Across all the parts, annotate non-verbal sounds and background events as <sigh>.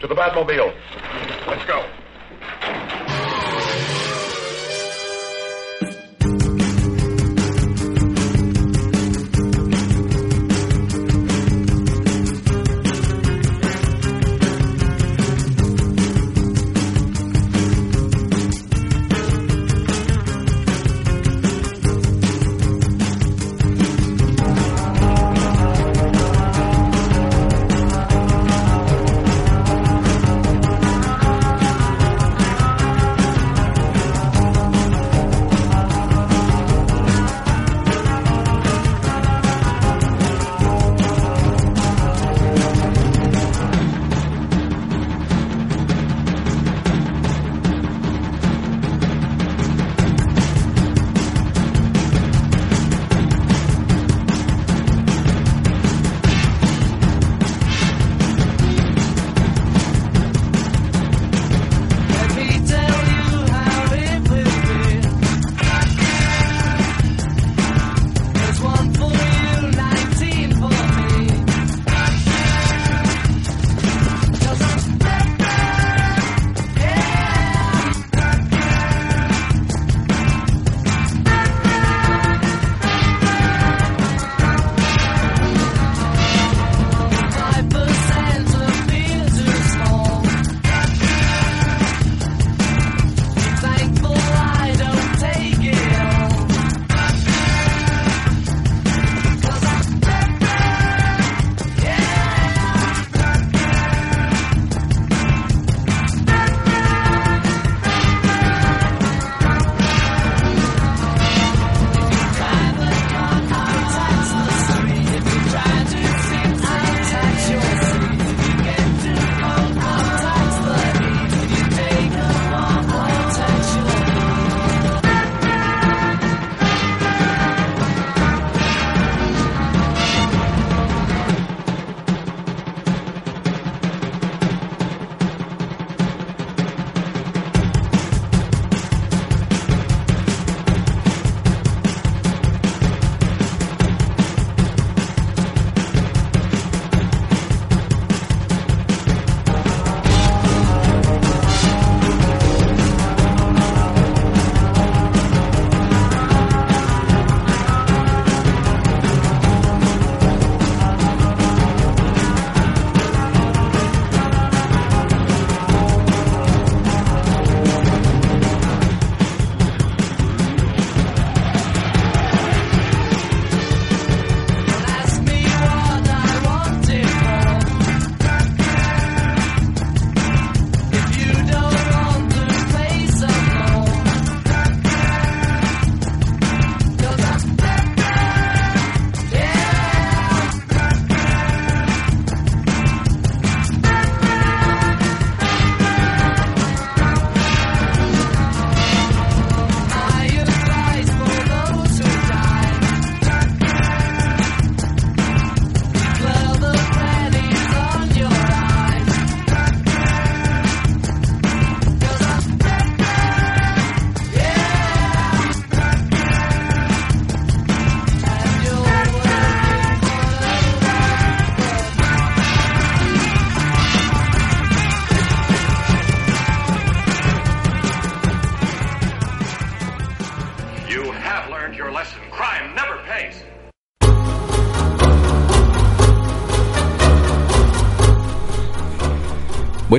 To the Batmobile. Let's go.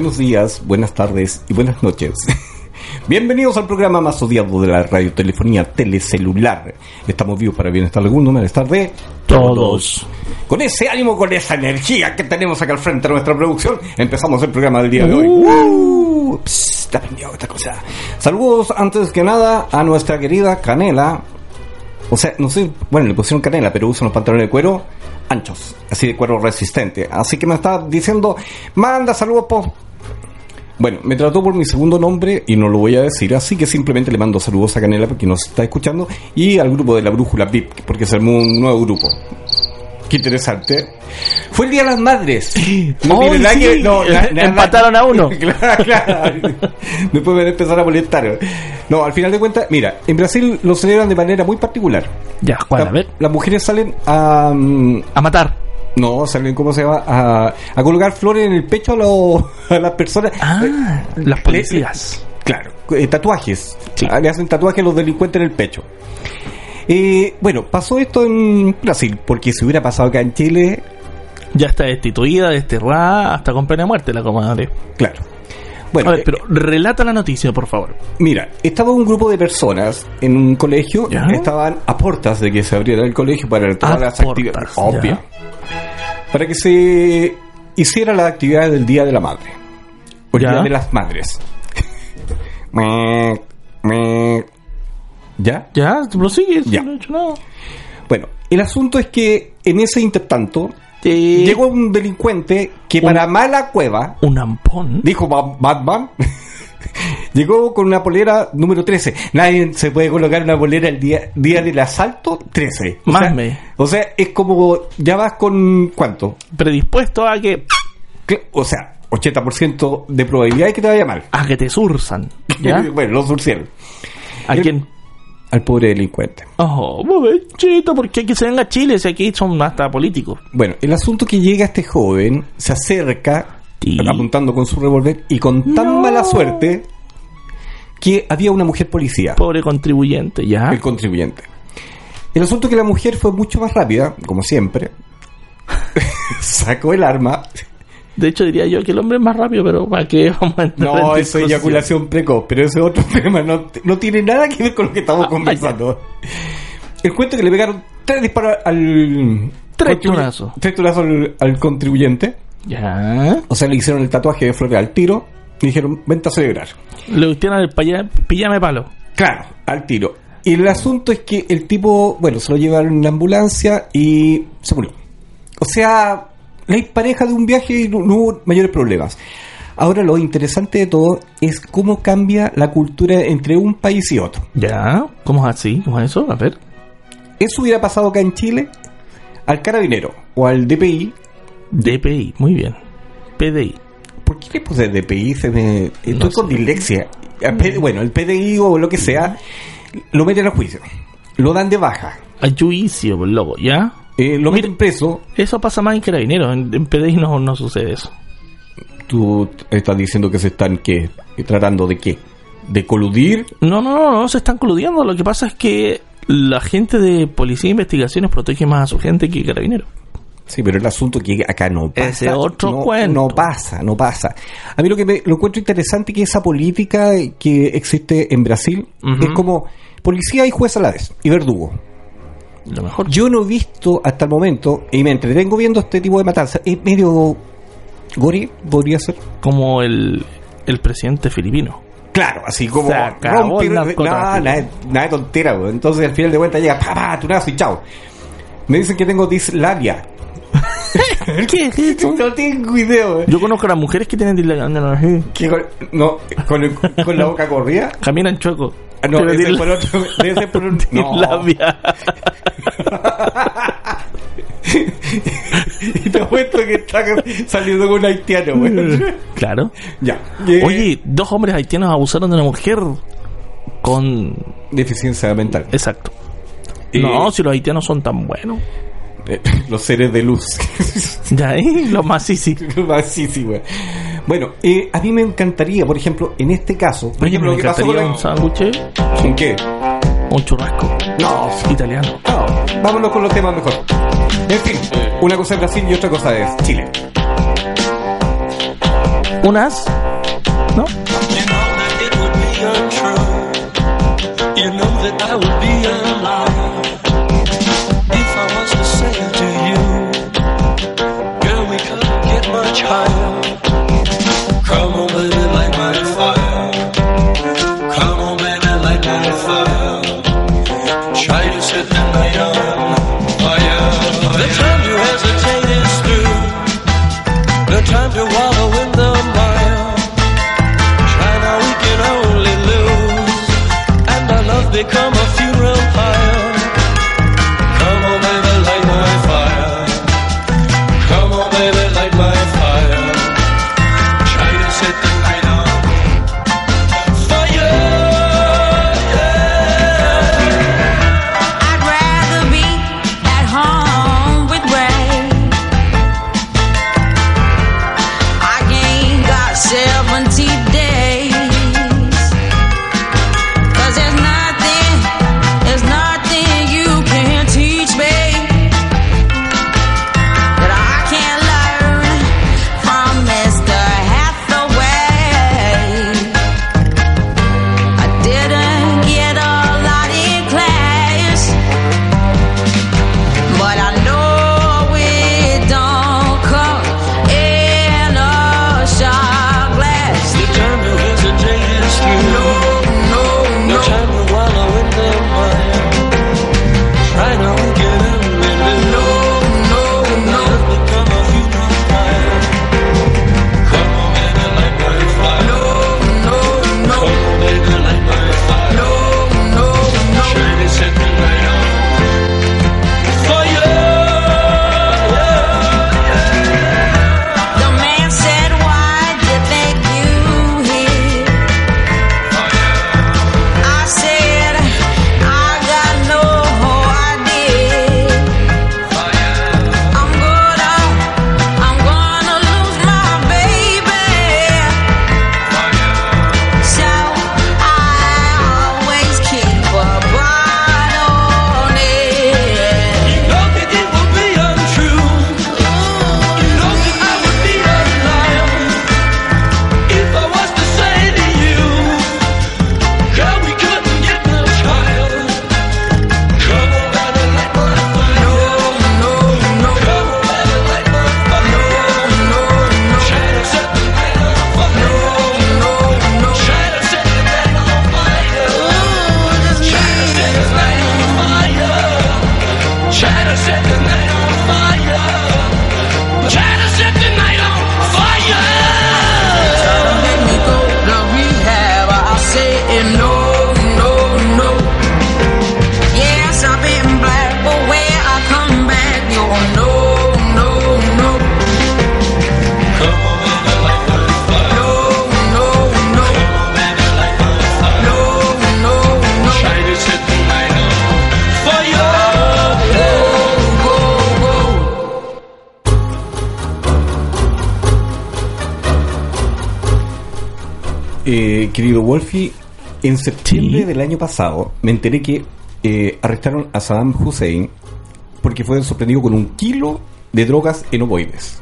Buenos días, buenas tardes y buenas noches. <laughs> Bienvenidos al programa más odiado de la radiotelefonía telecelular. Estamos vivos para bienestar alguno, malestar de Todos. Con ese ánimo, con esa energía que tenemos acá al frente de nuestra producción, empezamos el programa del día de hoy. Uh, pss, está prendido esta cosa. Saludos antes que nada a nuestra querida Canela. O sea, no sé, bueno, le pusieron canela, pero usa unos pantalones de cuero. anchos, así de cuero resistente. Así que me está diciendo, manda saludos po. Bueno, me trató por mi segundo nombre y no lo voy a decir, así que simplemente le mando saludos a Canela porque nos está escuchando y al grupo de la Brújula VIP, porque se armó un nuevo grupo. Qué interesante. Fue el Día de las Madres. No Oh, tiene sí. que- no, <laughs> na- na- Empataron a uno. <laughs> claro, claro. <laughs> Después van a empezar a molestar. No, al final de cuentas, mira, en Brasil lo celebran de manera muy particular. Ya, Juan, a La- ver. las mujeres salen a... mm, A matar. No, salen, ¿cómo se llama? A, a colocar flores en el pecho a, los- a las personas. Ah, Eh, las le- policías. Claro, eh, tatuajes. Sí. Ah, Le hacen tatuajes a los delincuentes en el pecho. Eh, bueno, pasó esto en Brasil, porque si hubiera pasado acá en Chile, Ya está destituida, desterrada, hasta con pena de muerte la comadre. claro. Bueno, a ver, eh, pero relata la noticia, por favor. mira, estaba un grupo de personas en un colegio, Ya. estaban a puertas de que se abriera el colegio para todas A las actividades. Obvio. Para que se hiciera la actividad del Día de la Madre. O el. Día de las Madres. <laughs> Me- me- ¿Ya? Ya, prosigue, Ya. no he hecho nada. Bueno, el asunto es que en ese intertanto Sí. llegó un delincuente que Un- para mala cueva Un ampón. dijo Ba- Batman. <laughs> Llegó con una polera número 13. Nadie se puede colocar una polera el día, día del asalto 13. O Más sea, me. o sea, es como ya vas con ¿cuánto? Predispuesto a que. O sea, 80% de probabilidad de que te vaya mal. a que te surzan. <laughs> ¿Ya? bueno, lo surcieron. ¿A El- quién? Al pobre delincuente. Oh, bobechito, porque hay que se venga a Chile si aquí son hasta políticos. Bueno, el asunto que llega este joven, se acerca, Sí. apuntando con su revólver, y con tan No. mala suerte que había una mujer policía, Pobre contribuyente, ¿ya? el contribuyente. El asunto es que la mujer fue mucho más rápida, como siempre, <laughs> sacó el arma. De hecho, diría yo que el hombre es más rápido, pero ¿para qué vamos a entrar No, en eso es eyaculación precoz, pero ese es otro <laughs> tema, no, no tiene nada que ver con lo que estamos Ah, conversando. El cuento es que le pegaron tres disparos al... Tres tunazos. Tres tunazos al, al contribuyente. Ya. O sea, le hicieron el tatuaje de flores al tiro y dijeron, vente a celebrar. Le gustaron el paya- pijama de palo. Claro, al tiro. Y el asunto es que el tipo, bueno, se lo llevaron en la ambulancia y se murió. O sea, la pareja de un viaje y no, no hubo mayores problemas. Ahora lo interesante de todo es cómo cambia la cultura entre un país y otro. Ya. ¿Cómo es así? ¿Cómo es eso? A ver. Eso hubiera pasado acá en Chile al carabinero o al DPI. DPI, muy bien. PDI. ¿Por qué le puse DPI? Se me... Estoy No con dislexia. Bueno, el PDI o lo que sea, lo meten a juicio. Lo dan de baja. A juicio, loco, ¿ya? Eh, lo meten preso. Eso pasa más en Carabineros. En, en PDI no, no sucede eso. Tú estás diciendo que se están, ¿qué? ¿Tratando de qué? ¿De coludir? No, no, no, no se están coludiendo. Lo que pasa es que la gente de policía e investigaciones protege más a su gente que Carabineros. Sí, pero el asunto que acá no pasa. Ese otro no, cuento. No pasa, no pasa. A mí lo que me, lo encuentro interesante es que esa política que existe en Brasil es como policía y juez a la vez, y verdugo. Lo mejor. Yo no he visto hasta el momento, y me entretengo viendo este tipo de matanzas, es medio gore, podría ser. Como el, el presidente filipino. Claro, así como nada, nada, nada de tontera, güey. Entonces al final de cuentas llega, pa, pa, tunazo y chao. Me dicen que tengo dislabia. <laughs> ¿Qué? <laughs> No tengo idea, güey. Yo conozco a las mujeres que tienen con, no, con, el- con la boca corrida. Caminan chueco. Ah, no, Pero ese por otro, debe ser por un... No. y <laughs> te apuesto que está saliendo con un haitiano, güey. <laughs> Claro. ya. Eh, Oye, dos hombres haitianos abusaron de una mujer con... Deficiencia mental. Exacto. Eh, No, si los haitianos son tan buenos. eh, los seres de luz. Ya, ¿eh? Los sí. sí, sí, güey. Bueno, eh, a mí me encantaría, por ejemplo, en este caso, por Oye, ejemplo, me lo que pasó con la... un sándwich, ¿En qué? un churrasco No, italiano. no, vámonos con los temas mejor. En fin, una cosa es Brasil y otra cosa es Chile. Unas, ¿no? En septiembre Sí. del año pasado me enteré que eh, arrestaron a Saddam Hussein porque fue sorprendido con un kilo de drogas en ovoides.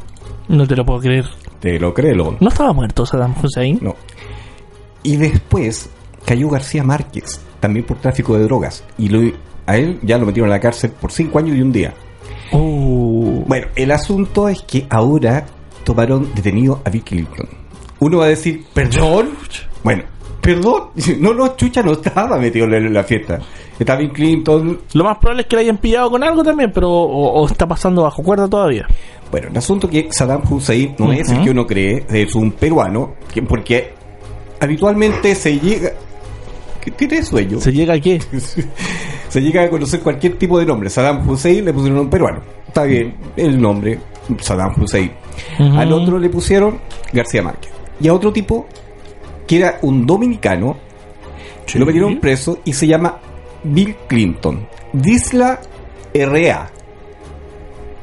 No te lo puedo creer. Te lo crees, Lon? ¿No estaba muerto Saddam Hussein? No. Y después cayó García Márquez, también por tráfico de drogas. Y lo- a él ya lo metieron a la cárcel por cinco años y un día. Uh, Bueno, el asunto es que ahora tomaron detenido a Bill Clinton. Uno va a decir, ¿perdón? Bueno, perdón. <laughs> No, no, Chucha no estaba metido en la fiesta. Estaba Bill Clinton. lo más probable es que le hayan pillado con algo también, pero o, o está pasando bajo cuerda todavía. Bueno, el asunto es que Saddam Hussein no es el que uno cree, es un peruano, que- porque habitualmente se llega... ¿Qué tiene sueño? ¿Se llega a qué? <laughs> se llega a conocer cualquier tipo de nombre. Saddam Hussein le pusieron un peruano. Está bien, el nombre, Saddam Hussein. Al otro le pusieron García Márquez. Y a otro tipo, que era un dominicano, lo metieron preso y se llama Bill Clinton. Disla R.A.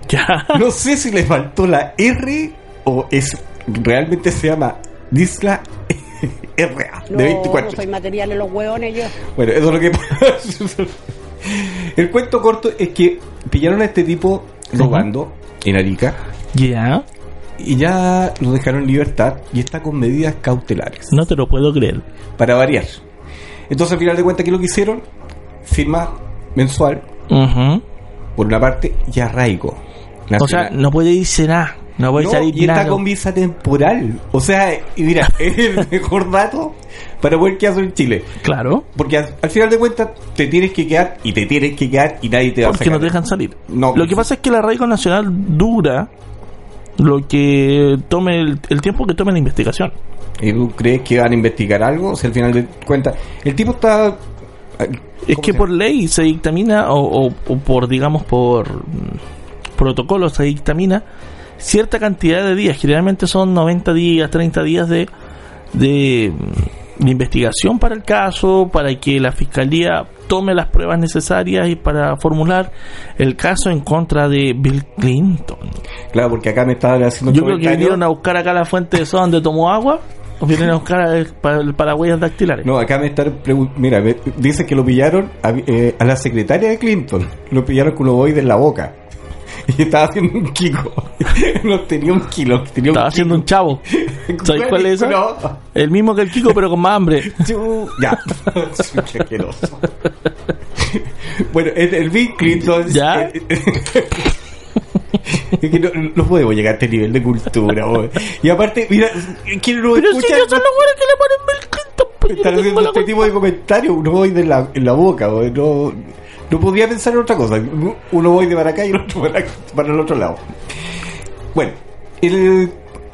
Ya. <laughs> No sé si le faltó la R o es realmente se llama Disla <laughs> R.A. No, de 24. no soy material en los hueones yo. Bueno, eso es lo que pasa. <laughs> El cuento corto es que pillaron a este tipo robando en Arica Ya. Y ya lo dejaron en libertad y está con medidas cautelares. No te lo puedo creer. Para variar. Entonces, al final de cuentas, ¿qué es lo que hicieron? Firma mensual, por una parte, y arraigo. O sea, no puede irse nada. No puede No, salir y está con visa temporal. O sea, y mira, <laughs> es el mejor dato para poder quedarse en Chile. Claro. Porque al, al final de cuentas te tienes que quedar y te tienes que quedar y nadie te va a Porque sacar. no te dejan salir. No. Lo que pasa es que el arraigo nacional dura lo que tome el, el tiempo que tome la investigación. ¿Y tú crees que van a investigar algo? O sea, al final de cuentas, el tipo está... Es ¿cómo que por ley se dictamina, o, o- o por, digamos, por mm, protocolo se dictamina cierta cantidad de días. Generalmente son 90 días, 30 días de, de, de investigación para el caso, para que la fiscalía tome las pruebas necesarias y para formular el caso en contra de Bill Clinton. Claro, porque acá me estaban haciendo Yo creo que vinieron a buscar acá la fuente de soda donde tomó agua, o vienen a buscar eh, para, para huellas dactilares. No, acá me están Mira, me- dice que lo pillaron a, eh, a la secretaria de Clinton. Lo pillaron con un ovoide en la boca. <laughs> Y estaba haciendo un kiko. <laughs> no tenía un kilo. Tenía Estaba un haciendo un chavo. ¿Sabes cuál es esa? No. El mismo que el Kiko, pero con más hambre. <laughs> Chu- Ya. Qué asqueroso. bueno, el, Bill Clinton. ¿Ya? es que no, no podemos llegar a este nivel de cultura, weón. Y aparte, mira, ¿quién no Pero si escucha? ellos son los buenos que le ponen Bill Clinton. pues, yo Están haciendo este tipo de comentarios, uno voy de la, en la boca, weón. no, no podría pensar en otra cosa. Uno voy de para acá y el otro para, para el otro lado. Bueno, el,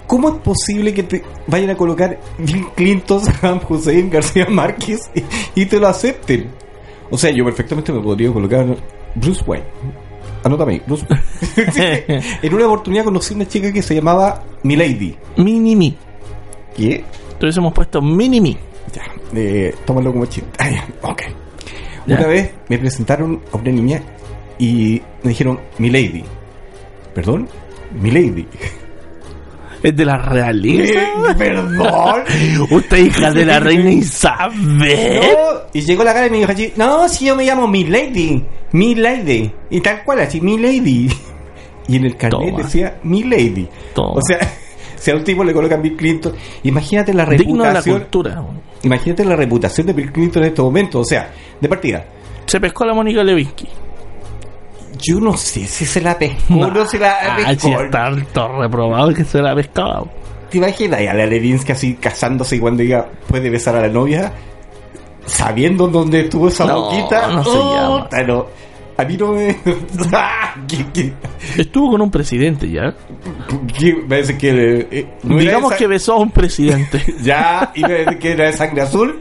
¿cómo es posible que te vayan a colocar Bill Clinton, Saddam Hussein, García Márquez y, y te lo acepten? O sea, yo perfectamente me podría colocar Bruce Wayne. Anótame, Bruce Wayne. <laughs> en una oportunidad conocí una chica que se llamaba Milady. Mini me. ¿Qué? Entonces hemos puesto mini me. Ya, eh, tómalo como chiste. Ah, ya, ok. Una vez me presentaron a una niña y me dijeron, mi lady. ¿Perdón? Mi lady. <laughs> Es de la realeza. <laughs> ¿Perdón? <laughs> Usted hija de la reina Isabel. No, y llegó la cara y me dijo así, no, si yo me llamo mi lady. Mi lady. Y tal cual, así, mi lady. Y en el carnet Toma. decía, mi lady. Toma. O sea, si a un tipo le colocan Bill Clinton, imagínate la Digno de la reputación. cultura. Imagínate la reputación de Bill Clinton en estos momentos. O sea, de partida, Se pescó a la Mónica Lewinsky. Yo no sé si se la pescó no se la Ah, pescó. sí, está todo reprobado que se la ha pescado. ¿Te imaginas a la Levinsky así casándose y cuando diga puede besar a la novia? Sabiendo dónde estuvo esa No, boquita. no se llama. Puta, no. A mí no me. Ah, ¿Qué, qué, Estuvo con un presidente ya. qué? Me que. eh, no era Digamos que besó a un presidente. <laughs> Ya, y me parece que era de sangre azul.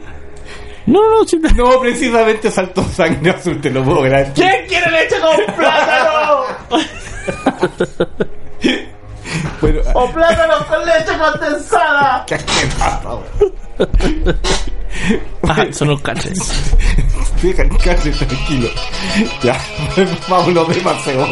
No, no, no. precisamente saltó sangre azul, te lo puedo grabar. ¿Quién quiere leche con <laughs> plátano? Bueno, ¡O plátano con leche condensada! qué asqueroso. Ajá, son los caches. <laughs> Deja el cárcel tranquilo. Ya, vámonos de paseo.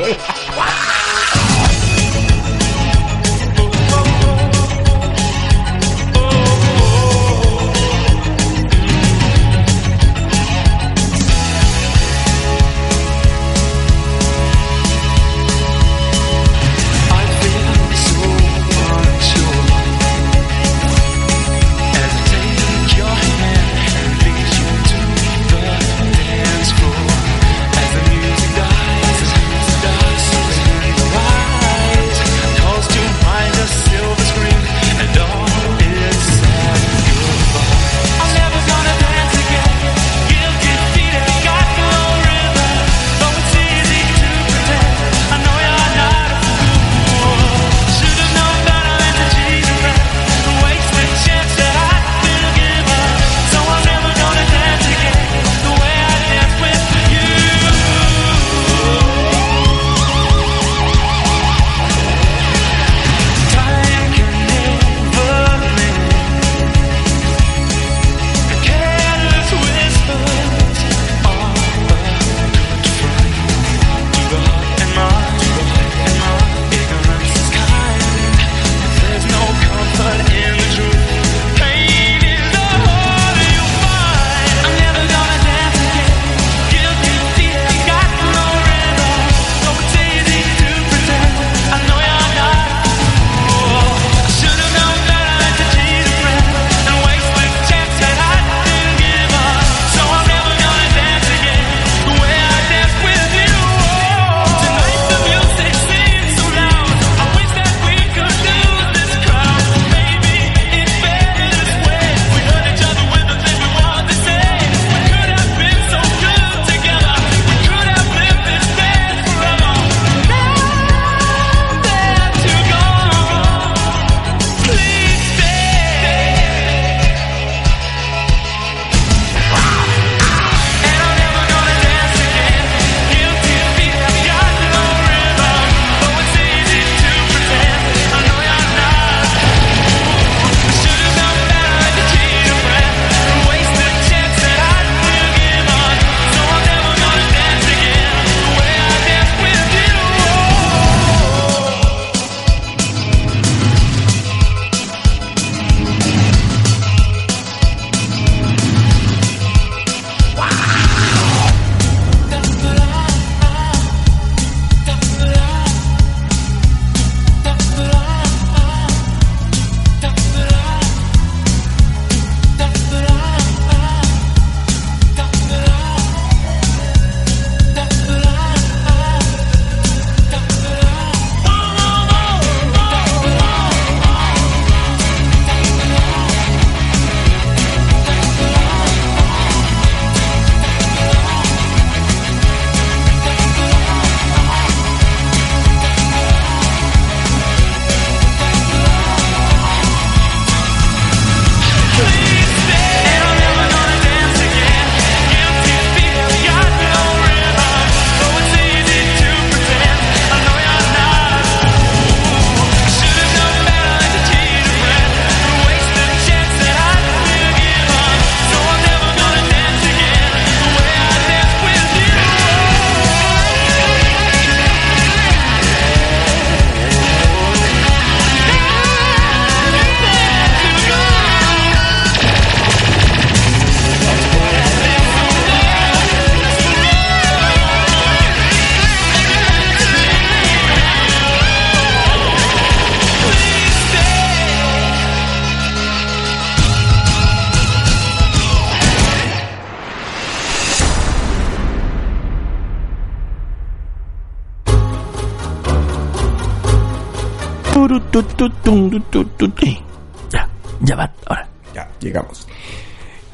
Ya, ya va, ahora. Ya, llegamos.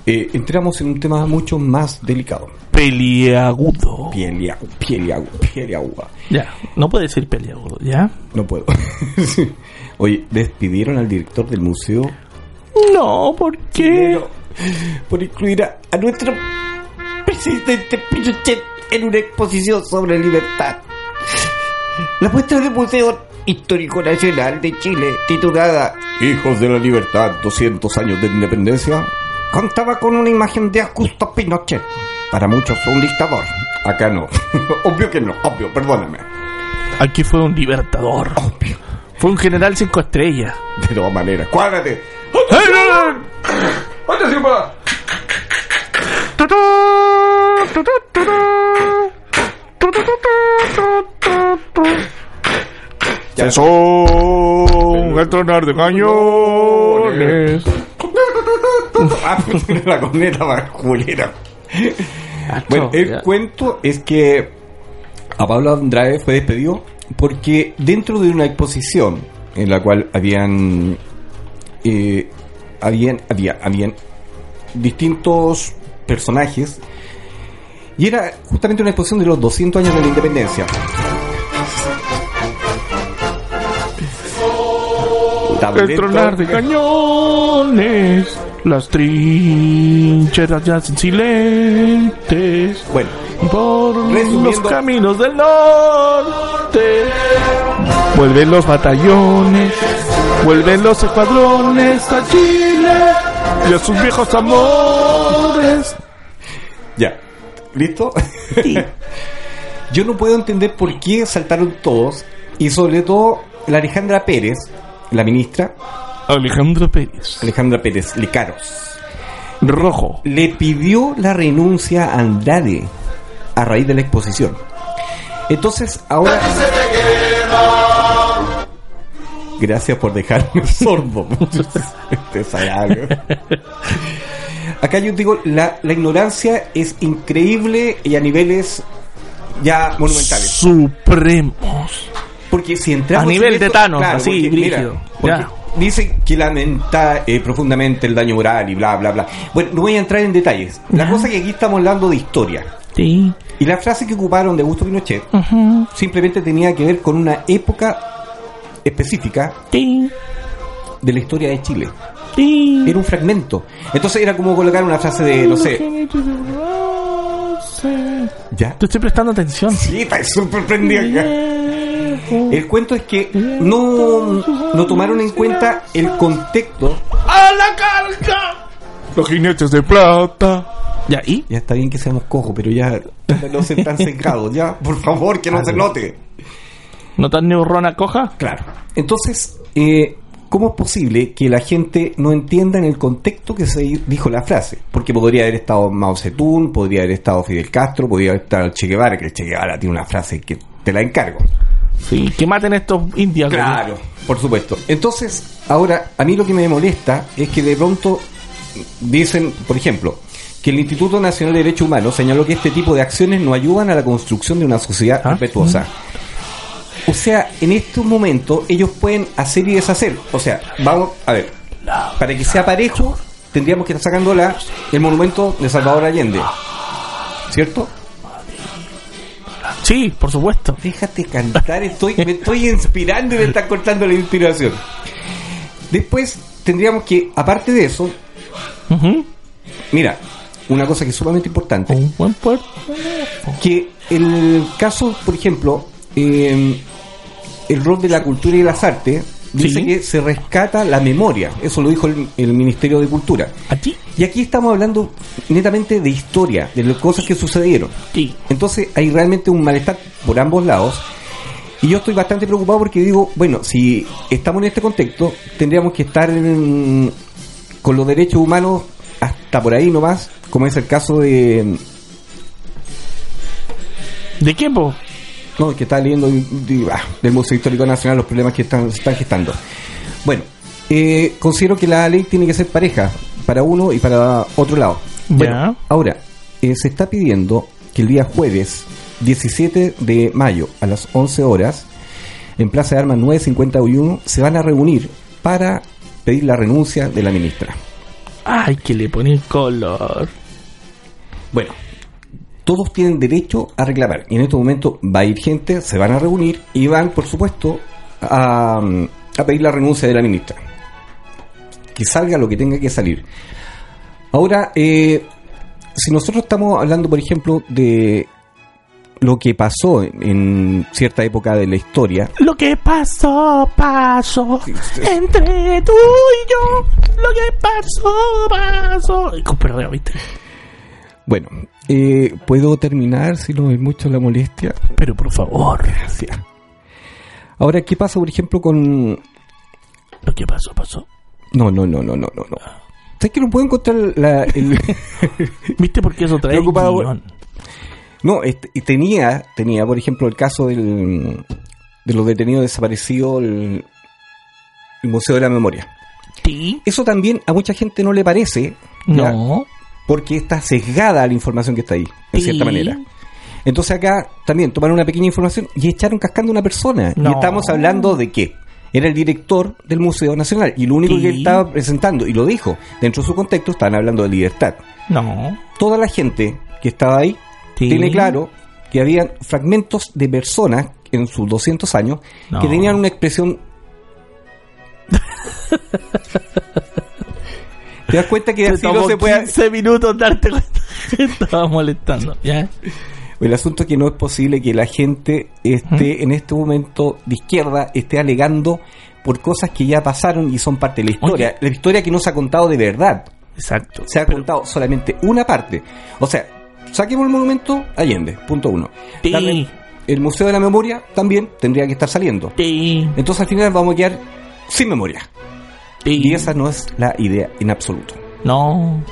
Eh, entramos en un tema mucho más delicado. Peliagudo. Pieliagu, pieliagu, pieliagua. Ya, no puede decir peliagudo, ¿ya? No puedo. Sí. Oye, despidieron al director del museo No, ¿por qué? Por incluir a, a nuestro presidente Pinochet en una exposición sobre libertad. La muestra del Museo Histórico Nacional de Chile, titulada Hijos de la Libertad, 200 años de independencia, contaba con una imagen de Augusto Pinochet. Para muchos un dictador. Acá no. <laughs> obvio que no, obvio, perdóname. Aquí fue un libertador. Obvio. Fue un general cinco estrellas. De todas maneras, cuádrate. Se son el tronar de cañones. <laughs> Ah, la corneta basculera. Bueno, el Ya. cuento es que a Pablo Andrade fue despedido porque dentro de una exposición en la cual habían eh, habían había habían distintos personajes y era justamente una exposición de los 200 años de la independencia. El tronar de cañones. Las trincheras yacen silentes. Bueno, Por Resumiendo- los caminos del norte. Vuelven los batallones. Vuelven los escuadrones a Chile. Y a sus viejos amores. Ya. ¿Listo? <laughs> Yo no puedo entender por qué saltaron todos y sobre todo la Alejandra Pérez, la ministra Alejandro Pérez. Alejandra Pérez Lecaros, Rojo. le pidió la renuncia a Andrade a raíz de la exposición. Entonces, ahora... Gracias por dejarme <laughs> sordo. Desagradable. Acá yo digo, la, la ignorancia es increíble y a niveles ya monumentales. Supremos. Porque si entramos A nivel de Thanos, así, porque, mira, brígido. porque Ya. Dicen que lamenta eh, profundamente el daño moral y bla, bla, bla. Bueno, no voy a entrar en detalles. La Ya. cosa es que aquí estamos hablando de historia. Sí. Y la frase que ocuparon de Augusto Pinochet simplemente tenía que ver con una época específica Sí. de la historia de Chile. Sí. Era un fragmento. Entonces era como colocar una frase de, no sé, ya. Te estoy prestando atención. Sí, está súper prendido acá. El cuento es que no, no tomaron en cuenta el contexto. ¡A la carga! Los jinetes de plata. Ya, ¿y? Ya está bien que seamos cojos, pero ya no se están <laughs> secados. Ya, por favor, que no se note. ¿No tan neurona coja? Claro. Entonces, eh, ¿cómo es posible que la gente no entienda en el contexto que se dijo la frase? Porque podría haber estado Mao Zedong, podría haber estado Fidel Castro, podría haber estado el Che Guevara, que el Che Guevara tiene una frase que te la encargo. Sí, que maten estos indios. Claro, por supuesto. Entonces, ahora, a mí lo que me molesta es que de pronto dicen, por ejemplo, que el Instituto Nacional de Derechos Humanos señaló que este tipo de acciones no ayudan a la construcción de una sociedad Ah, respetuosa. O sea, en estos momentos ellos pueden hacer y deshacer. O sea, vamos, a ver, para que sea parejo, tendríamos que estar sacando la, el monumento de Salvador Allende. ¿Cierto? Sí, por supuesto. Déjate cantar, estoy, me estoy inspirando y me está cortando la inspiración. Después tendríamos que, aparte de eso, mira, una cosa que es sumamente importante, Un buen puerto. que el caso, por ejemplo, eh, el rol de la cultura y las artes, dice Sí. que se rescata la memoria, eso lo dijo el, el Ministerio de Cultura. ¿Aquí? Y aquí estamos hablando netamente de historia, de las cosas que sucedieron. Sí. Entonces hay realmente un malestar por ambos lados. Y yo estoy bastante preocupado porque digo, bueno, si estamos en este contexto, tendríamos que estar en- con los derechos humanos hasta por ahí nomás, como es el caso de... ¿De qué, po? No, que está leyendo de- de- ah, del Museo Histórico Nacional los problemas que están, se están gestando. Bueno, eh, considero que la ley tiene que ser pareja para uno y para otro lado. Bueno, ahora, eh, se está pidiendo que el día jueves 17 de mayo a las 11 horas en Plaza de Armas 951, se van a reunir para pedir la renuncia de la ministra. Ay, que le ponen color. Bueno, todos tienen derecho a reclamar. Y en este momento va a ir gente, se van a reunir y van, por supuesto, a, a pedir la renuncia de la ministra. Que salga lo que tenga que salir. Ahora, eh, si nosotros estamos hablando, por ejemplo, de lo que pasó en cierta época de la historia, Lo que pasó, pasó entre tú y yo. Lo que pasó, pasó. Perdón, ¿viste? bueno, eh, ¿puedo terminar si no es mucho la molestia? Pero por favor, Gracias. Ahora, ¿qué pasa, por ejemplo, con lo que pasó, pasó. No, no, no, no, no, no. no. ¿Sabes que no puedo encontrar la, el... <laughs> ¿Viste por qué eso trae guion? no, este, y tenía, tenía, por ejemplo, el caso del, de los detenidos desaparecidos, el, el Museo de la Memoria. Sí. Eso también a mucha gente no le parece, ¿ya? No. porque está sesgada la información que está ahí, en Sí. cierta manera. Entonces acá también tomaron una pequeña información y echaron cascando a una persona. No. Y estamos hablando de qué? Era el director del Museo Nacional y lo único Sí. que él estaba presentando, y lo dijo, dentro de su contexto estaban hablando de libertad. No. Toda la gente que estaba ahí Sí. tiene claro que había fragmentos de personas en sus 200 años No. que tenían una expresión... <laughs> ¿Te das cuenta que así no se puede... 15 minutos darte cuenta <laughs> estaba molestando. ¿Ya? El asunto es que no es posible que la gente esté en este momento de izquierda esté alegando por cosas que ya pasaron y son parte de la historia. Oye. La historia que no se ha contado de verdad. Exacto. Se ha contado solamente una parte. O sea, saquemos el monumento Allende, punto uno. Sí. El Museo de la Memoria también tendría que estar saliendo. Sí. Entonces al final vamos a quedar sin memoria. Sí. Y esa no es la idea en absoluto. No.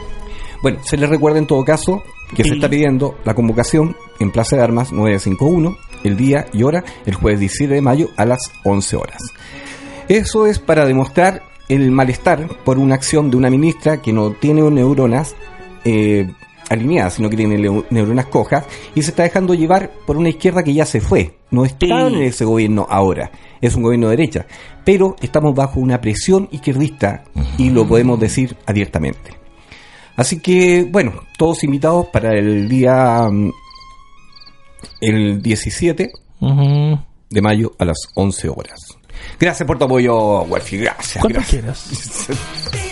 Bueno, se les recuerda en todo caso que se está pidiendo la convocación en Plaza de Armas 951, el día y hora, el jueves 17 de mayo a las 11 horas. Eso es para demostrar el malestar por una acción de una ministra que no tiene neuronas eh, alineadas, sino que tiene neuronas cojas y se está dejando llevar por una izquierda que ya se fue. No está Sí. en ese gobierno ahora, es un gobierno de derecha, pero estamos bajo una presión izquierdista y lo podemos decir abiertamente. Así que, bueno, todos invitados para el día mm, el 17 Ujú. de mayo a las 11 horas. Gracias por tu apoyo, Wolfie. Gracias. Cuando gracias. quieras. <laughs>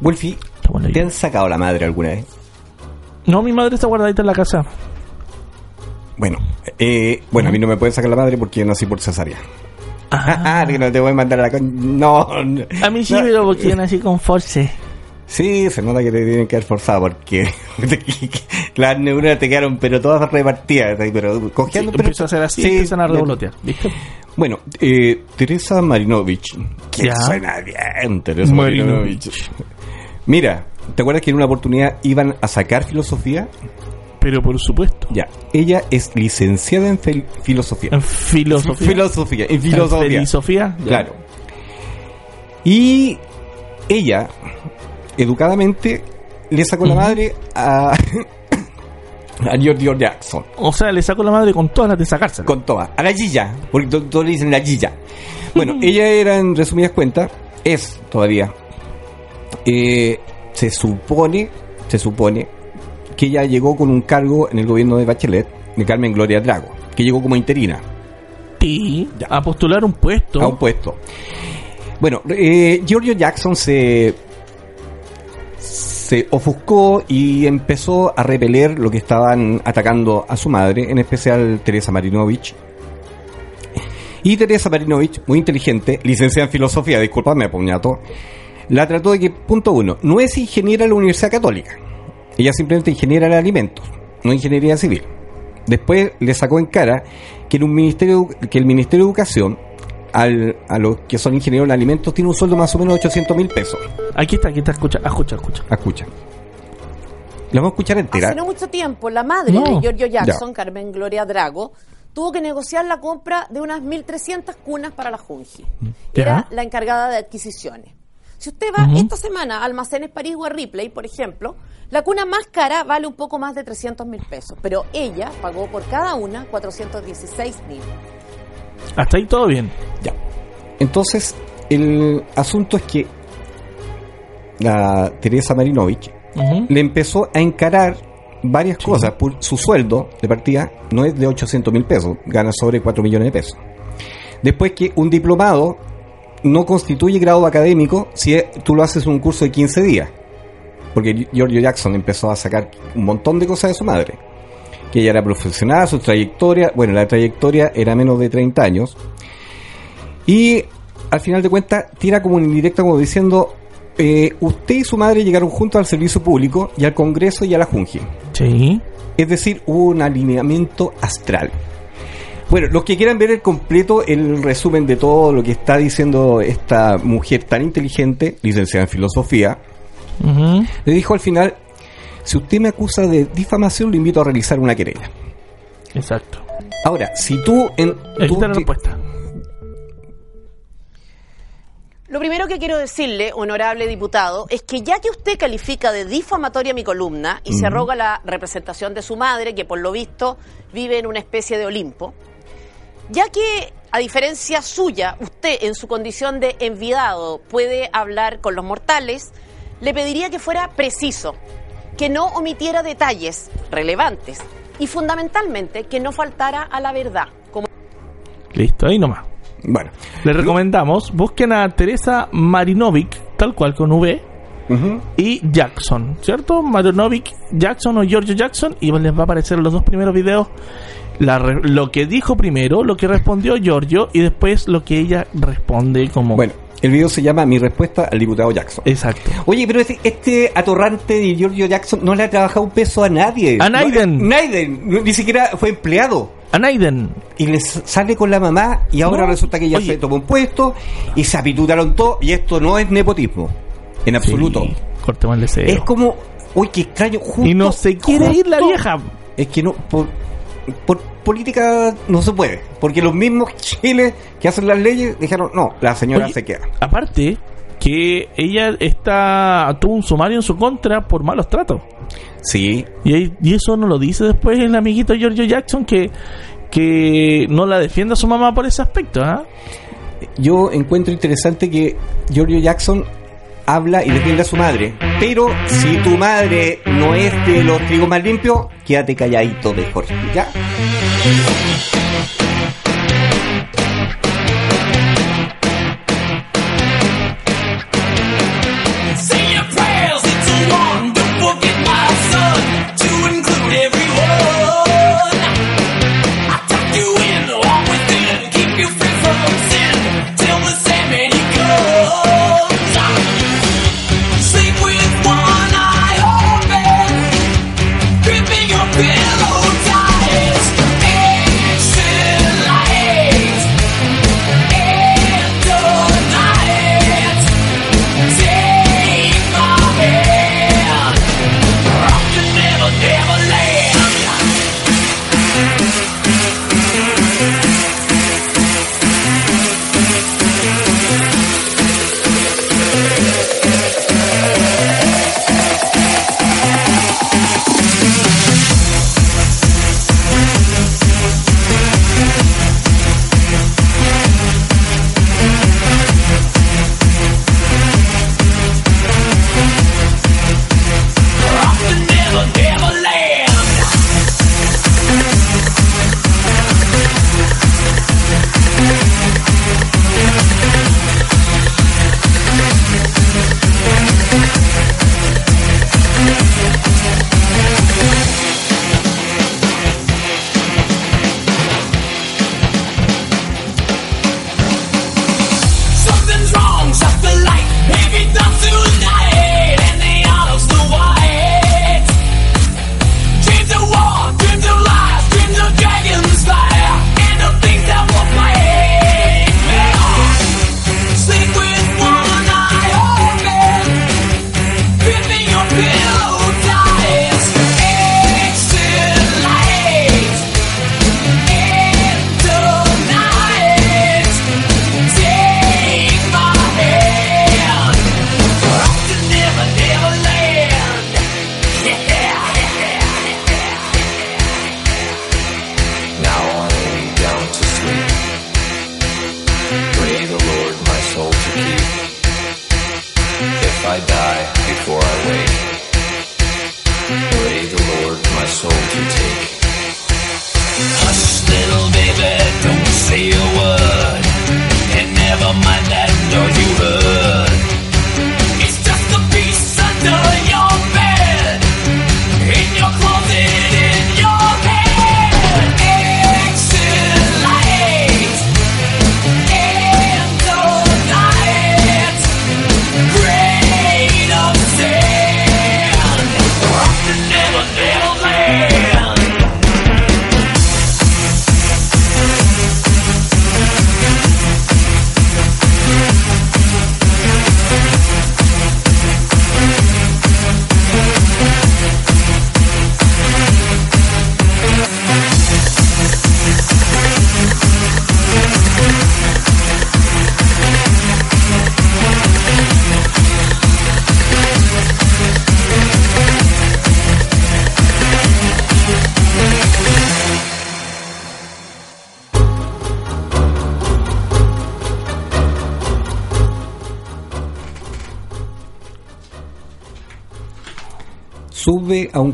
Wolfie, ¿te han sacado la madre alguna vez? No, mi madre está guardadita en la casa. Bueno, eh, bueno, a mí no me pueden sacar la madre porque yo nací por cesárea. Ah, Ah, que no te voy a mandar a la con... No. a mí sí, No. pero porque yo nací con force. Sí, se nota que te tienen que haber forzado porque <laughs> las neuronas te quedaron pero todas repartidas, pero cogiendo... pero- Empezó a hacer así Sí, empiezan a revolotear. ¿Viste? Bueno, eh, Teresa Marinovich. Que Ya. suena bien, Teresa Marinovich. Marinovich. Mira, ¿te acuerdas que en una oportunidad iban a sacar filosofía? Pero por supuesto. Ya, ella es licenciada en fel- filosofía. En filosofía. Filosofía, en En filosofía. filosofía. Claro. Y ella, educadamente, le sacó la madre a, <coughs> a Giorgio Jackson. O sea, le sacó la madre con todas las de sacársela. Con toda. A la Gilla. Porque to- todos le dicen la Gilla. Bueno, <laughs> ella era, en resumidas cuentas, es todavía. Eh, se supone, se supone que ella llegó con un cargo en el gobierno de Bachelet, de Carmen Gloria Drago, que llegó como interina Sí, a postular un puesto. a un puesto. Bueno, eh, Giorgio Jackson se se ofuscó y empezó a repeler lo que estaban atacando a su madre, en especial Teresa Marinovich. Y Teresa Marinovich, muy inteligente, licenciada en filosofía, discúlpame, puñato, la trató de que, punto uno, no es ingeniera de la Universidad Católica. Ella simplemente ingeniera de alimentos, no ingeniería civil. Después le sacó en cara que, en un ministerio, que el Ministerio de Educación, al, a los que son ingenieros de alimentos, tiene un sueldo más o menos de 800 mil pesos. Aquí está, aquí está, escucha, ah, escucha, escucha. Escucha. La vamos a escuchar entera. Hace no mucho tiempo, la madre No. de Giorgio Jackson, Ya. Carmen Gloria Drago, tuvo que negociar la compra de unas 1.300 cunas para la Junji. Era la encargada de adquisiciones. Si usted va esta semana a Almacenes París o a Ripley, por ejemplo, la cuna más cara vale un poco más de 300 mil pesos, pero ella pagó por cada una 416 mil. Hasta ahí todo bien. Ya. Entonces, el asunto es que la Teresa Marinovich le empezó a encarar varias cosas. Por su sueldo de partida no es de 800 mil pesos, gana sobre 4 millones de pesos. Después que un diplomado no constituye grado académico si tú lo haces en un curso de 15 días. Porque Giorgio Jackson empezó a sacar un montón de cosas de su madre. Que ella era profesional, su trayectoria, bueno, la trayectoria era menos de 30 años. Y al final de cuentas tira como una indirecta como diciendo, eh, usted y su madre llegaron juntos al servicio público y al Congreso y a la Junji. Sí. Es decir, hubo un alineamiento astral. Bueno, los que quieran ver el completo, el resumen de todo lo que está diciendo esta mujer tan inteligente, licenciada en filosofía, le dijo al final, si usted me acusa de difamación, lo invito a realizar una querella. Exacto. Ahora, si tú... En, Aquí tú la respuesta. Lo primero que quiero decirle, honorable diputado, es que ya que usted califica de difamatoria mi columna y se arroga la representación de su madre, que por lo visto vive en una especie de Olimpo, ya que, a diferencia suya, usted en su condición de enviado puede hablar con los mortales, le pediría que fuera preciso, que no omitiera detalles relevantes y fundamentalmente que no faltara a la verdad, como Listo, ahí nomás. Bueno. Le recomendamos, busquen a Teresa Marinovic, tal cual con V, y Jackson, ¿cierto? Marinovic, Jackson o Giorgio Jackson, y les va a aparecer en los dos primeros videos la re- lo que dijo primero, lo que respondió Giorgio, y después lo que ella responde como... Bueno, el video se llama Mi respuesta al diputado Jackson. Exacto. Oye, pero este, este atorrante de Giorgio Jackson no le ha trabajado un peso a nadie. A Naiden. No, Naiden, ni siquiera fue empleado. A Naiden. Y le sale con la mamá y ahora No, resulta que ella oye. se tomó un puesto y se apitutaron todo y esto no es nepotismo. En absoluto. Sí, corte mal deseo. Es como, uy, qué extraño. Justo, y no se quiere ir la vieja. Es que no, por, por política no se puede. Porque los mismos chiles que hacen las leyes dijeron, no, la señora Oye, se queda. Aparte, que ella está tuvo un sumario en su contra por malos tratos. Sí, Y, eso no lo dice después el amiguito Giorgio Jackson que, que no la defienda a su mamá por ese aspecto. ¿ah? yo encuentro interesante que Giorgio Jackson habla y defiende a su madre. Pero si tu madre no es de los trigos más limpios, quédate calladito mejor. ¿Ya?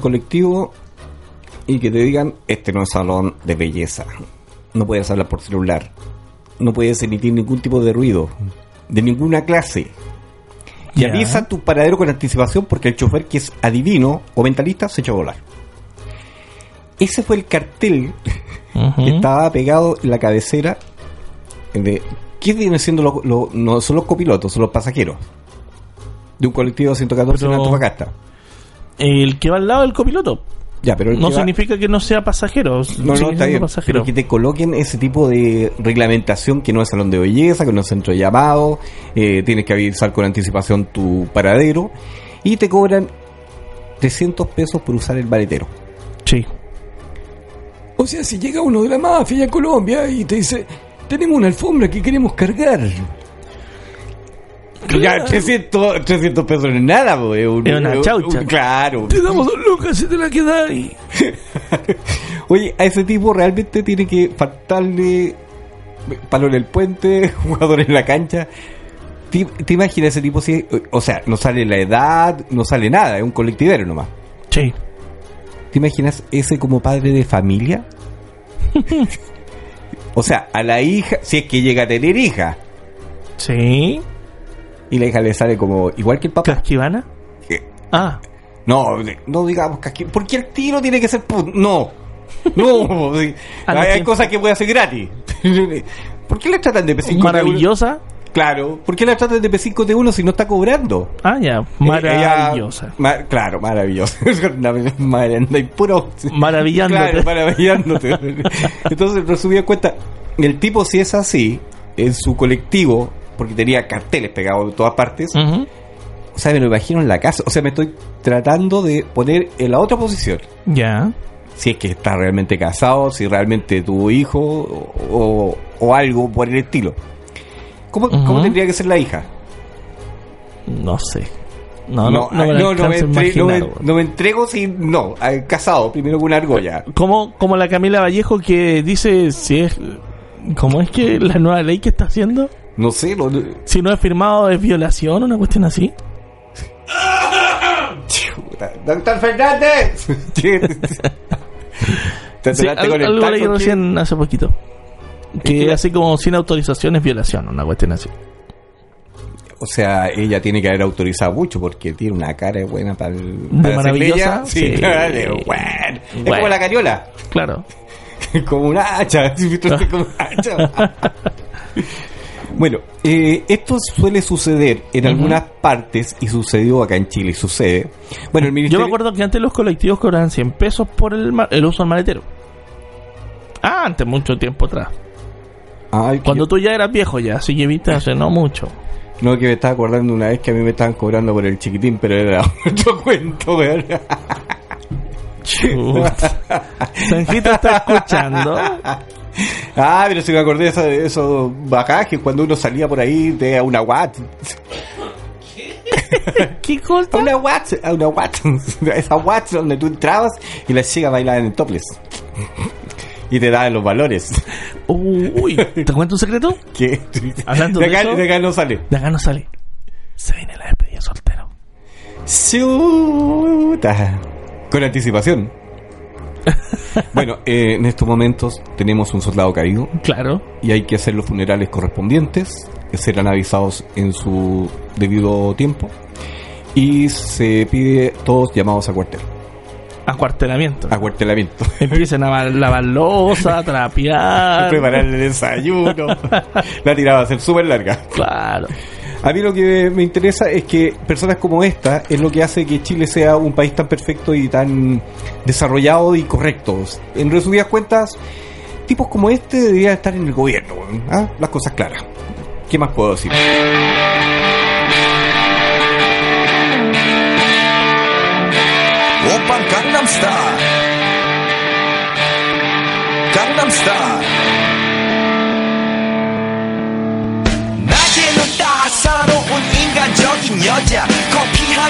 Colectivo y que te digan, este no es salón de belleza. No puedes hablar por celular. No puedes emitir ningún tipo de ruido. De ninguna clase. Y Ya. avisa tu paradero con anticipación porque el chofer que es adivino o mentalista se echa a volar. Ese fue el cartel <laughs> que estaba pegado en la cabecera de... ¿Qué viene siendo lo- lo- no son los copilotos, son los pasajeros? De un colectivo 114 en Pero- Antofagasta. El que va al lado del copiloto. Ya, pero No que va- significa que no sea pasajero. No, no, está siendo bien. pasajero. Pero que te coloquen ese tipo de reglamentación que no es salón de belleza, que no es centro de llamado, eh, tienes que avisar con anticipación tu paradero y te cobran 300 pesos por usar el maletero. Sí. O sea, si llega uno de la mafia a Colombia y te dice, tenemos una alfombra que queremos cargar. Ya, 300, 300 pesos no es nada, un- Es una un- chaucha. un- claro. Te damos dos lucas si te la quedas ahí. <laughs> Oye, a ese tipo realmente tiene que faltarle palo en el puente, <laughs> jugador en la cancha. ¿Te, te imaginas ese tipo si, o sea, no sale la edad, no sale nada, es un colectivero nomás. Sí. ¿Te imaginas ese como padre de familia? <laughs> o sea, a la hija, si es que llega a tener hija, Sí. Y la hija le sale como igual que el papá. ¿Casquivana? Ah. No, no digamos que aquí. ¿Por qué el tiro tiene que ser No. No. <laughs> Ah, hay, cosas que puede hacer gratis. <laughs> ¿Por qué le tratan de P5 Maravillosa. Claro. ¿Por qué la tratan de P5 de uno si no está cobrando? Ah, ya. Ella- Maravillosa. ma- claro, maravillosa. <laughs> Y puro. Maravillándote. Claro, maravillándote. Entonces, en resumida cuenta, el tipo, si es así, en su colectivo, porque tenía carteles pegados en todas partes, Ujú. o sea, me lo imagino en la casa. O sea, me estoy tratando de poner en la otra posición. Ya. Si es que está realmente casado, si realmente tuvo hijo o, algo por el estilo. ¿Cómo, cómo tendría que ser la hija? No sé. No, no, no, ay, me, no, no me entre- no me- no me entrego si no, eh, casado, primero con una argolla. Como, como la Camila Vallejo que dice si es. ¿Cómo es que la nueva ley que está haciendo? No sé, lo, Si no es firmado es violación, una cuestión así. ¡Doctor Fernández! <laughs> Te Sí, enteraste al- con el algo leí recién hace poquito. Que así como sin autorización es violación, una cuestión así. O sea, ella tiene que haber autorizado mucho porque tiene una cara buena para el. ¿De para maravillosa? Sí, Sí. <laughs> bueno. Es Bueno. como la cariola. Claro. <laughs> como una hacha. como una hacha. Bueno, eh, esto suele suceder en algunas partes y sucedió acá en Chile y sucede. Bueno, el Yo ministerio. me acuerdo que antes los colectivos cobraban 100 pesos por el, ma- el uso del maletero. Ah, antes, mucho tiempo atrás. Ay, Cuando yo- tú ya eras viejo ya, así que viste hace no mucho. No, que me estaba acordando una vez que a mí me estaban cobrando por el chiquitín, pero era <laughs> otro cuento, weón. Sanjito está escuchando. <laughs> Ah, pero si me acordé de esos bajajes cuando uno salía por ahí de una Watt. <laughs> ¿Qué cosa? A una Watt, a una Watt. <laughs> Esa Watt donde tú entrabas y las chicas bailaban en topless. Y te daban los valores. Uy, ¿te cuento un secreto? Que Hablando de de acá, eso- de acá no sale. De acá no sale. Se viene la despedida soltero. Chuta. Con anticipación. <laughs> bueno, eh, en estos momentos tenemos un soldado caído Claro. y hay que hacer los funerales correspondientes, que serán avisados en su debido tiempo. Y se pide todos llamados a cuartel, Acuartelamiento. acuartelamiento. <laughs> Empiezan a lavar, losa, <laughs> trapear. Preparar el desayuno. La tirada va a ser súper larga. Claro. A mí lo que me interesa es que personas como esta es lo que hace que Chile sea un país tan perfecto y tan desarrollado y correcto. En resumidas cuentas, tipos como este deberían estar en el gobierno. ¿ah? Las cosas claras. ¿Qué más puedo decir? Opa Gangnam Style. Gangnam Style.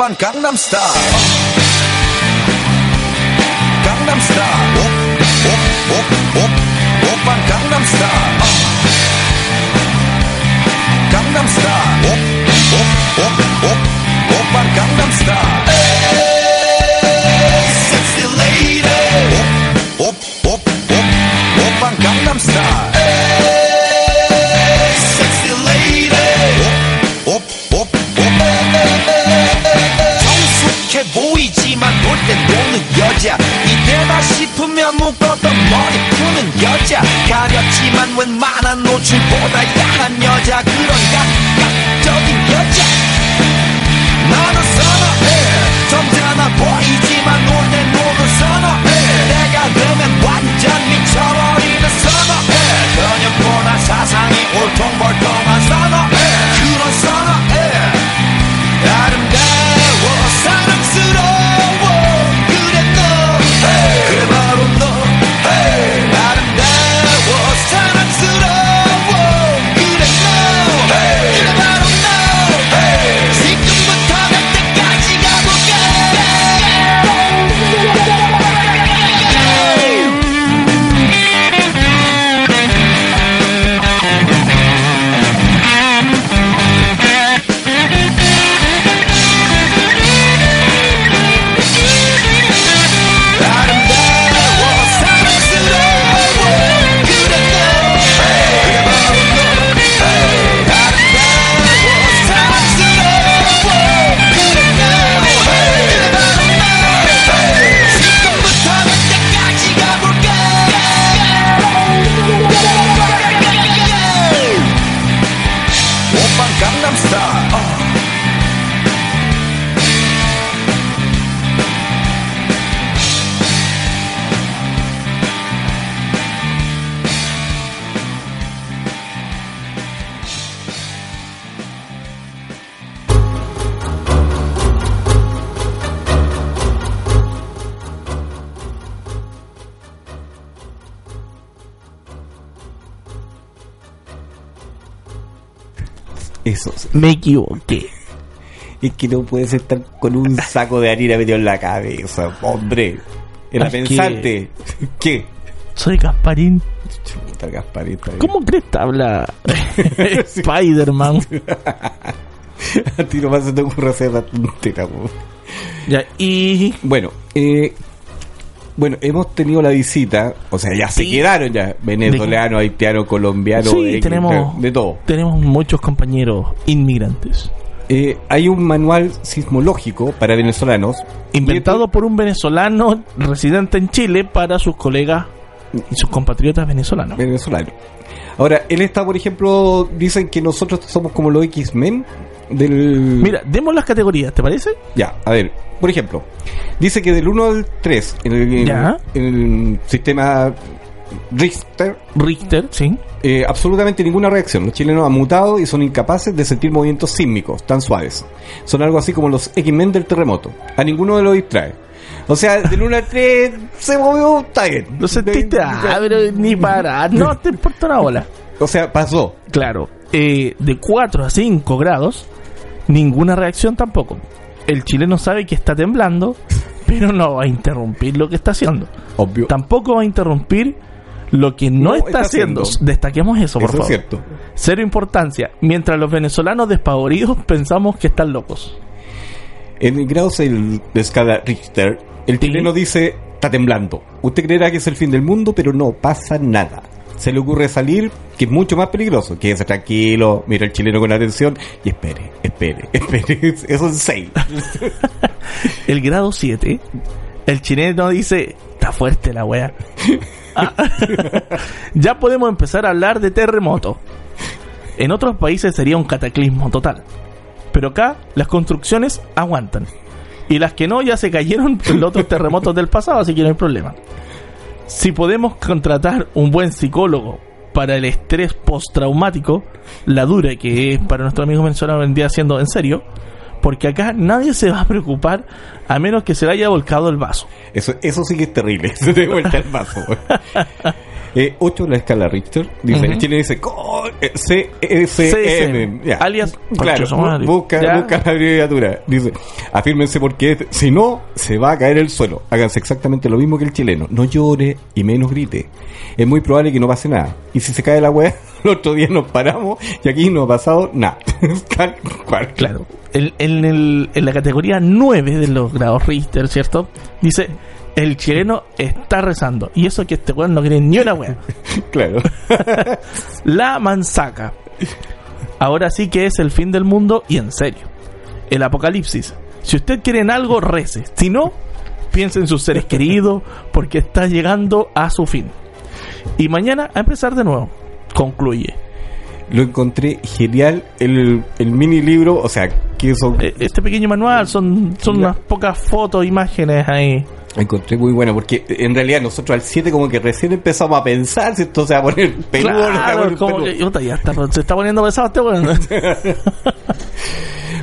오빤 강남스타일 강남스타일 오오오오 오빤 강남스타일 강남스타일 오오오오 오빤 강남스타일 여자 가렸지만 웬만한 노출보다 야한 여자 그런 감각적인 여자. 나는 선어해. 점잖아 보이지만 놀땐 노는 선어해. 내가 되면 완전 미쳐버리는 선어해. 그녀보다 사상이 올통벌통 Me equivoqué. Es que no puedes estar con un saco de harina metido en la cabeza, hombre. Era Es que- pensante. ¿Qué? Soy Gasparín. Chuta, Gasparita. ¿Cómo crees que habla <laughs> <laughs> Spider-Man? A ti nomás se te ocurre hacer la tontera, po. Ya, y Bueno, eh, bueno, hemos tenido la visita, o sea, ya se Sí. quedaron ya, venezolanos, haitianos, colombianos, sí, eh, tenemos de, de todo. Tenemos muchos compañeros inmigrantes. Eh, hay un manual sismológico para venezolanos Inventado por un venezolano residente en Chile para sus colegas y sus compatriotas venezolanos. venezolano. Ahora, él está, por ejemplo, dicen que nosotros somos como los X-Men del... Mira, demos las categorías, ¿te parece? Ya, a ver, por ejemplo, dice que del 1 al 3 en el, en- Ya. en el sistema Richter, Richter, sí. eh, absolutamente ninguna reacción. Los chilenos han mutado y son incapaces de sentir movimientos sísmicos tan suaves. Son algo así como los X-Men del terremoto. A ninguno de los distrae. O sea, del 1 al 3 se movió, está bien. Lo sentiste, ah, pero ni para. <laughs> No te importa una bola. O sea, pasó. Claro, eh, de 4 a 5 grados, ninguna reacción tampoco. El chileno sabe que está temblando, <laughs> pero no va a interrumpir lo que está haciendo. Obvio. Tampoco va a interrumpir lo que no, No está, está haciendo. haciendo. Destaquemos eso, por Eso es favor. cierto. Cero importancia. Mientras los venezolanos despavoridos <laughs> pensamos que están locos. En el grado de escala Richter, el Sí. chileno dice, está temblando. Usted creerá que es el fin del mundo, pero no pasa nada. Se le ocurre salir, que es mucho más peligroso. Quédese tranquilo, mira el chileno con atención y espere, espere, <laughs> espere. Eso es 6. <laughs> El grado 7, el chileno dice, está fuerte la wea. Ah. <laughs> ya podemos empezar a hablar de terremoto. En otros países sería un cataclismo total. Pero acá las construcciones aguantan. Y las que no ya se cayeron en los otros terremotos del pasado, así que no hay problema. Si podemos contratar un buen psicólogo para el estrés postraumático, la dura que es para nuestro amigo venezolano vendría siendo en serio, porque acá nadie se va a preocupar a menos que se le haya volcado el vaso. Eso, eso sí que es terrible. <laughs> Se te vuelta el vaso. <laughs> eh, 8 la escala Richter. Dice, Ujú. El chileno dice CSM. CSM, alias, Claro, busca, Ya. busca la abreviatura. Dice, afírmense porque si no, se va a caer el suelo. Háganse exactamente lo mismo que el chileno. No llore y menos grite. Es muy probable que no pase nada. Y si se cae la wea, <laughs> el otro día nos paramos y aquí no ha pasado nada. <laughs> Claro. En, en el- en la categoría 9 de los grados Richter, ¿cierto? Dice, el chileno está rezando. Y eso que este weón no cree ni una wea. <laughs> Claro. <laughs> La manzaca. Ahora sí que es el fin del mundo y en serio. El apocalipsis. Si usted quiere en algo, rece. Si no, piense en sus seres queridos porque está llegando a su fin. Y mañana a empezar de nuevo. Concluye. Lo encontré genial el, el mini libro, o sea, que son Eh, Este pequeño manual son, son unas pocas fotos, imágenes ahí. Encontré muy buena porque en realidad nosotros al 7 como que recién empezamos a pensar si esto se va a poner peludo no Claro, como que, puta, ya está, se está poniendo pesado este weón. <laughs>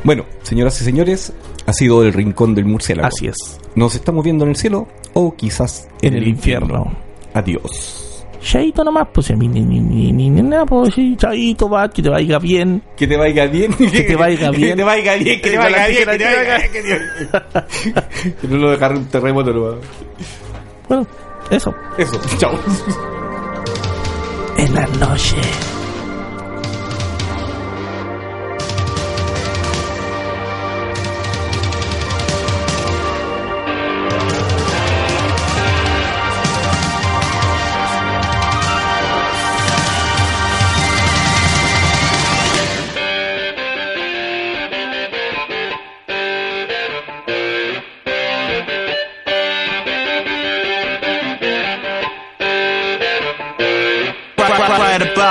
Bueno, señoras y señores, ha sido el rincón del murciélago. Así es. Nos estamos viendo en el cielo o quizás En el infierno. Adiós. Chaito nomás, pues ni, ni, ni, ni, ni nada, pues sí, chaito, va, que te vaya bien. Que te vaya bien. Que te vaya bien. Que te vaya bien. Que te vaya bien. Que te vaya bien. que no lo dejar un terremoto. no. Bueno, eso. Eso. Chao. En la noche.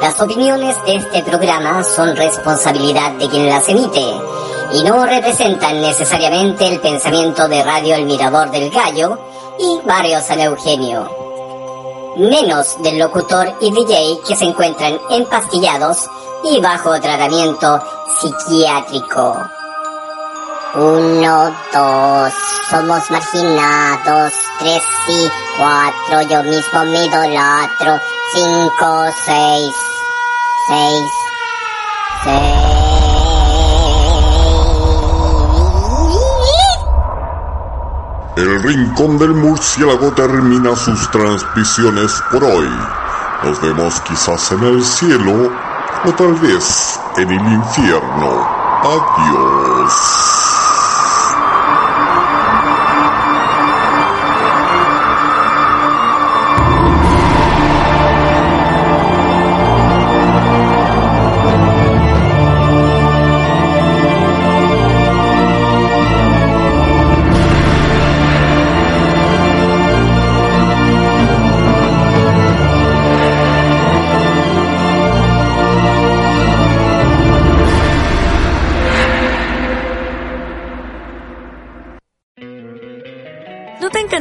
Las opiniones de este programa son responsabilidad de quien las emite y no representan necesariamente el pensamiento de Radio El Mirador del Gallo y Barrio San Eugenio. Menos del locutor y DJ que se encuentran empastillados y bajo tratamiento psiquiátrico. Uno, dos, somos marginados. Tres y cuatro, yo mismo me idolatro. Cinco, seis, seis, seis. El Rincón del Murciélago termina sus transmisiones por hoy. Nos vemos quizás en el cielo o tal vez en el infierno. Adiós.